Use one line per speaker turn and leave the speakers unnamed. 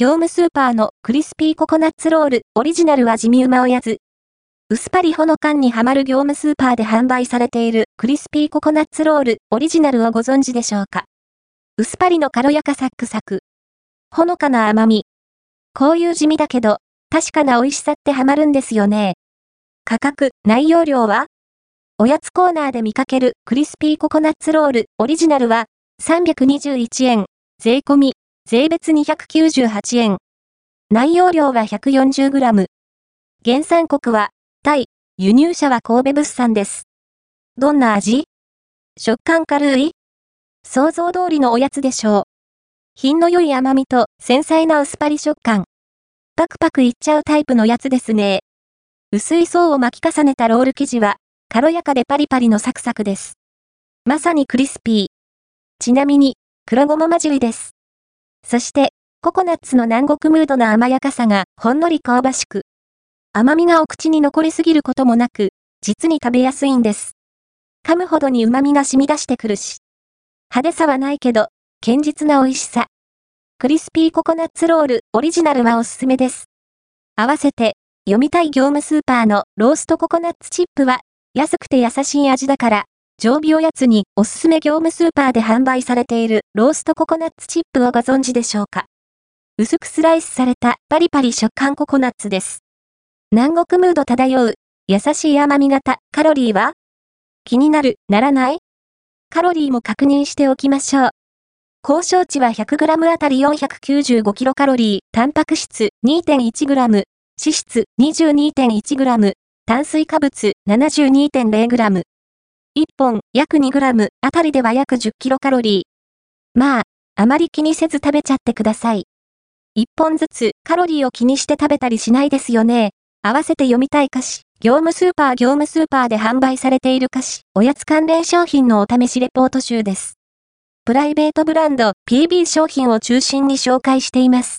業務スーパーのクリスピーココナッツロールオリジナル味見うまおやつ。薄パリほの缶にはまる業務スーパーで販売されているクリスピーココナッツロールオリジナルをご存知でしょうか？薄パリの軽やかサックサク。ほのかな甘み。こういう地味だけど、確かな美味しさってハマるんですよね。価格、内容量は？おやつコーナーで見かけるクリスピーココナッツロールオリジナルは321円、税込み、税別298円。内容量は 140g。原産国は、タイ、輸入者は神戸物産です。どんな味？食感軽い？想像通りのおやつでしょう。品の良い甘みと繊細な薄パリ食感。パクパクいっちゃうタイプのやつですね。薄い層を巻き重ねたロール生地は、軽やかでパリパリのサクサクです。まさにクリスピー。ちなみに、黒ごま混じりです。そして、ココナッツの南国ムードな甘やかさがほんのり香ばしく。甘みがお口に残りすぎることもなく、実に食べやすいんです。噛むほどに旨味が染み出してくるし。派手さはないけど、堅実な美味しさ。クリスピーココナッツロールオリジナルはおすすめです。合わせて、読みたい業務スーパーのローストココナッツチップは、安くて優しい味だから、常備おやつにおすすめ業務スーパーで販売されているローストココナッツチップをご存知でしょうか？薄くスライスされたパリパリ食感ココナッツです。南国ムード漂う優しい甘み型カロリーは？気になる、ならない？カロリーも確認しておきましょう。交渉値は 100g あたり 495kcal、タンパク質 2.1g、脂質 22.1g、炭水化物 72.0g。1本約 2g あたりでは約 10kcal。まあ、あまり気にせず食べちゃってください。1本ずつカロリーを気にして食べたりしないですよね。合わせて読みたい歌詞、業務スーパー業務スーパーで販売されている歌詞、おやつ関連商品のお試しレポート集です。プライベートブランド PB 商品を中心に紹介しています。